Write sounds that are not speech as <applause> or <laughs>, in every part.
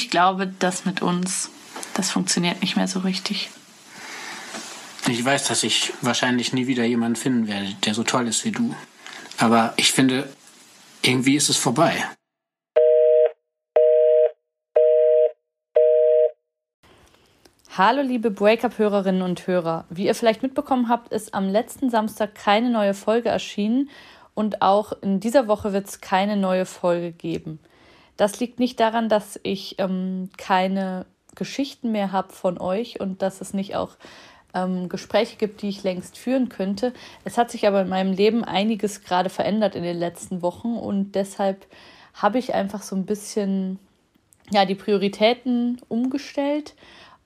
ich glaube, das mit uns, das funktioniert nicht mehr so richtig. Ich weiß, dass ich wahrscheinlich nie wieder jemanden finden werde, der so toll ist wie du. Aber ich finde, irgendwie ist es vorbei. Hallo liebe Breakup-Hörerinnen und Hörer. Wie ihr vielleicht mitbekommen habt, ist am letzten Samstag keine neue Folge erschienen und auch in dieser Woche wird es keine neue Folge geben. Das liegt nicht daran, dass ich ähm, keine Geschichten mehr habe von euch und dass es nicht auch ähm, Gespräche gibt, die ich längst führen könnte. Es hat sich aber in meinem Leben einiges gerade verändert in den letzten Wochen und deshalb habe ich einfach so ein bisschen ja, die Prioritäten umgestellt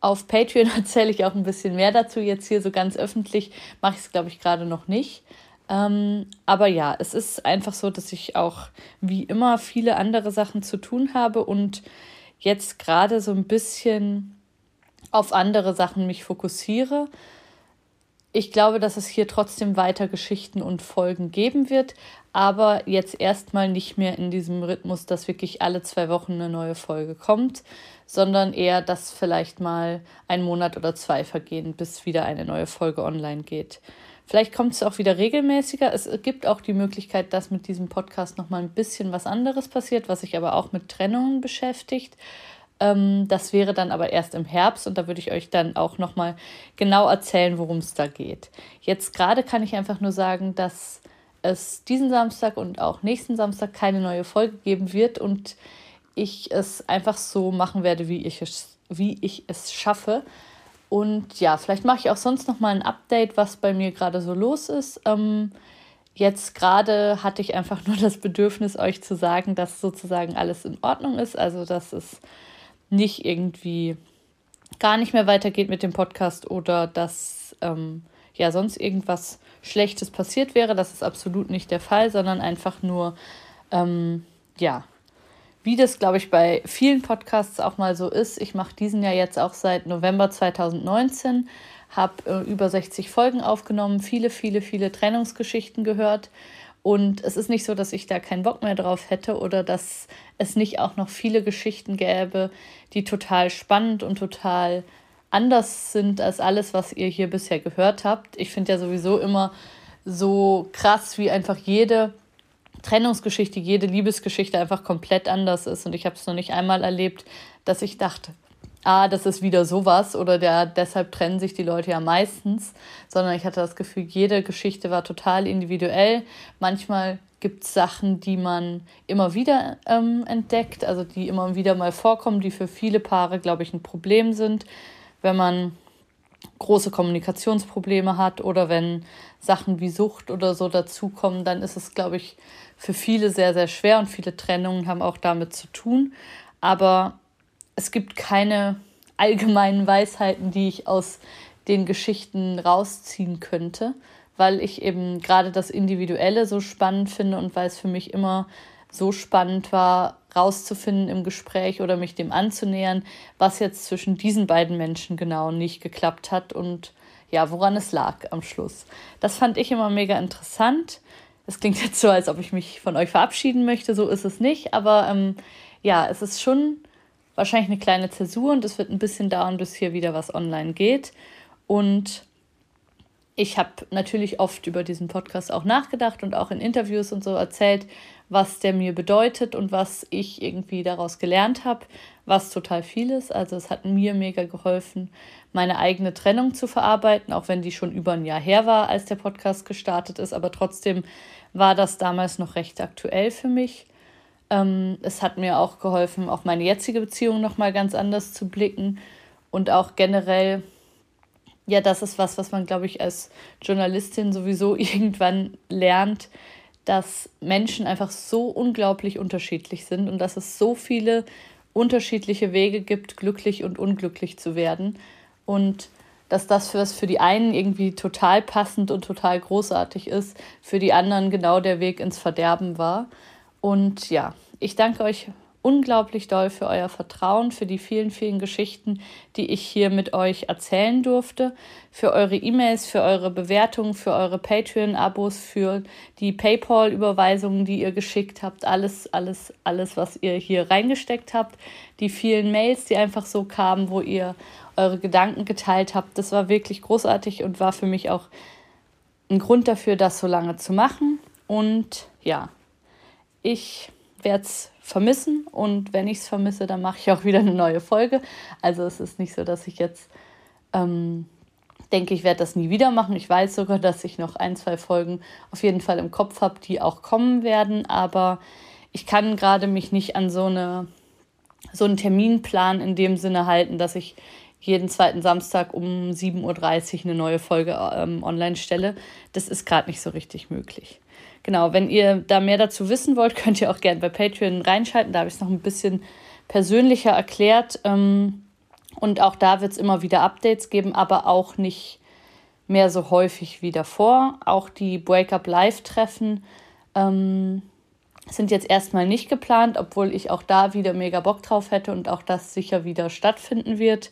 auf Patreon <laughs> erzähle ich auch ein bisschen mehr dazu. Jetzt hier so ganz öffentlich mache ich es, glaube ich, gerade noch nicht. Ähm, aber ja, es ist einfach so, dass ich auch wie immer viele andere Sachen zu tun habe und jetzt gerade so ein bisschen auf andere Sachen mich fokussiere ich glaube, dass es hier trotzdem weiter Geschichten und Folgen geben wird, aber jetzt erstmal nicht mehr in diesem Rhythmus, dass wirklich alle zwei Wochen eine neue Folge kommt, sondern eher, dass vielleicht mal ein Monat oder zwei vergehen, bis wieder eine neue Folge online geht. Vielleicht kommt es auch wieder regelmäßiger. Es gibt auch die Möglichkeit, dass mit diesem Podcast nochmal ein bisschen was anderes passiert, was sich aber auch mit Trennungen beschäftigt. Ähm, das wäre dann aber erst im Herbst und da würde ich euch dann auch nochmal genau erzählen, worum es da geht. Jetzt gerade kann ich einfach nur sagen, dass es diesen Samstag und auch nächsten Samstag keine neue Folge geben wird und ich es einfach so machen werde, wie ich es, wie ich es schaffe. Und ja, vielleicht mache ich auch sonst noch mal ein Update, was bei mir gerade so los ist. Ähm, jetzt gerade hatte ich einfach <laughs> nur das Bedürfnis, euch zu sagen, dass sozusagen alles in Ordnung ist. Also, dass es nicht irgendwie gar nicht mehr weitergeht mit dem Podcast oder dass ähm, ja sonst irgendwas Schlechtes passiert wäre. Das ist absolut nicht der Fall, sondern einfach nur, ähm, ja, wie das, glaube ich, bei vielen Podcasts auch mal so ist. Ich mache diesen ja jetzt auch seit November 2019, habe äh, über 60 Folgen aufgenommen, viele, viele, viele Trennungsgeschichten gehört und es ist nicht so, dass ich da keinen Bock mehr drauf hätte oder dass es nicht auch noch viele Geschichten gäbe, die total spannend und total anders sind als alles, was ihr hier bisher gehört habt. Ich finde ja sowieso immer so krass, wie einfach jede Trennungsgeschichte, jede Liebesgeschichte einfach komplett anders ist. Und ich habe es noch nicht einmal erlebt, dass ich dachte, ah, das ist wieder sowas oder der, deshalb trennen sich die Leute ja meistens, sondern ich hatte das Gefühl, jede Geschichte war total individuell. Manchmal gibt es Sachen, die man immer wieder ähm, entdeckt, also die immer wieder mal vorkommen, die für viele Paare, glaube ich, ein Problem sind, wenn man große Kommunikationsprobleme hat oder wenn Sachen wie Sucht oder so dazukommen, dann ist es, glaube ich, für viele sehr, sehr schwer und viele Trennungen haben auch damit zu tun. Aber es gibt keine allgemeinen Weisheiten, die ich aus den Geschichten rausziehen könnte, weil ich eben gerade das Individuelle so spannend finde und weil es für mich immer so spannend war, rauszufinden im Gespräch oder mich dem anzunähern, was jetzt zwischen diesen beiden Menschen genau nicht geklappt hat und ja, woran es lag am Schluss. Das fand ich immer mega interessant. Es klingt jetzt so, als ob ich mich von euch verabschieden möchte, so ist es nicht, aber ähm, ja, es ist schon wahrscheinlich eine kleine Zäsur und es wird ein bisschen dauern, bis hier wieder was online geht. Und ich habe natürlich oft über diesen Podcast auch nachgedacht und auch in Interviews und so erzählt, was der mir bedeutet und was ich irgendwie daraus gelernt habe, was total viel ist. Also es hat mir mega geholfen, meine eigene Trennung zu verarbeiten, auch wenn die schon über ein Jahr her war, als der Podcast gestartet ist. Aber trotzdem war das damals noch recht aktuell für mich. Ähm, es hat mir auch geholfen, auf meine jetzige Beziehung nochmal ganz anders zu blicken und auch generell, ja, das ist was, was man, glaube ich, als Journalistin sowieso <laughs> irgendwann lernt, dass Menschen einfach so unglaublich unterschiedlich sind und dass es so viele unterschiedliche Wege gibt, glücklich und unglücklich zu werden. Und dass das, was für die einen irgendwie total passend und total großartig ist, für die anderen genau der Weg ins Verderben war. Und ja, ich danke euch unglaublich doll für euer Vertrauen, für die vielen, vielen Geschichten, die ich hier mit euch erzählen durfte, für eure E-Mails, für eure Bewertungen, für eure Patreon-Abos, für die PayPal-Überweisungen, die ihr geschickt habt, alles, alles, alles, was ihr hier reingesteckt habt, die vielen Mails, die einfach so kamen, wo ihr eure Gedanken geteilt habt. Das war wirklich großartig und war für mich auch ein Grund dafür, das so lange zu machen. Und ja, ich werde es vermissen und wenn ich es vermisse, dann mache ich auch wieder eine neue Folge. Also es ist nicht so, dass ich jetzt ähm, denke, ich werde das nie wieder machen. Ich weiß sogar, dass ich noch ein, zwei Folgen auf jeden Fall im Kopf habe, die auch kommen werden, aber ich kann gerade mich nicht an so eine so einen Terminplan in dem Sinne halten, dass ich jeden zweiten Samstag um 7.30 Uhr eine neue Folge ähm, online stelle. Das ist gerade nicht so richtig möglich. Genau, wenn ihr da mehr dazu wissen wollt, <laughs> könnt ihr auch gerne bei Patreon reinschalten. Da habe ich es noch ein bisschen persönlicher erklärt. Ähm, und auch da wird es immer wieder Updates geben, aber auch nicht mehr so häufig wie davor. Auch die Breakup Live-Treffen ähm, sind jetzt erstmal nicht geplant, obwohl ich auch da wieder mega Bock drauf hätte und auch das sicher wieder stattfinden wird.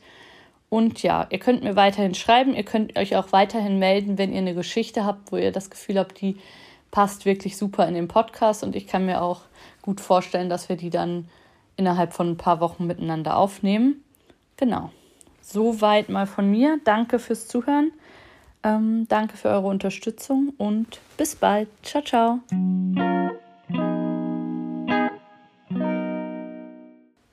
Und ja, ihr könnt mir weiterhin schreiben, ihr könnt euch auch weiterhin melden, wenn ihr eine Geschichte habt, wo ihr das Gefühl habt, die passt wirklich super in den Podcast und ich kann mir auch gut vorstellen, dass wir die dann innerhalb von ein paar Wochen miteinander aufnehmen. Genau. Soweit mal von mir. Danke fürs Zuhören. Ähm, danke für eure Unterstützung und bis bald. Ciao, ciao.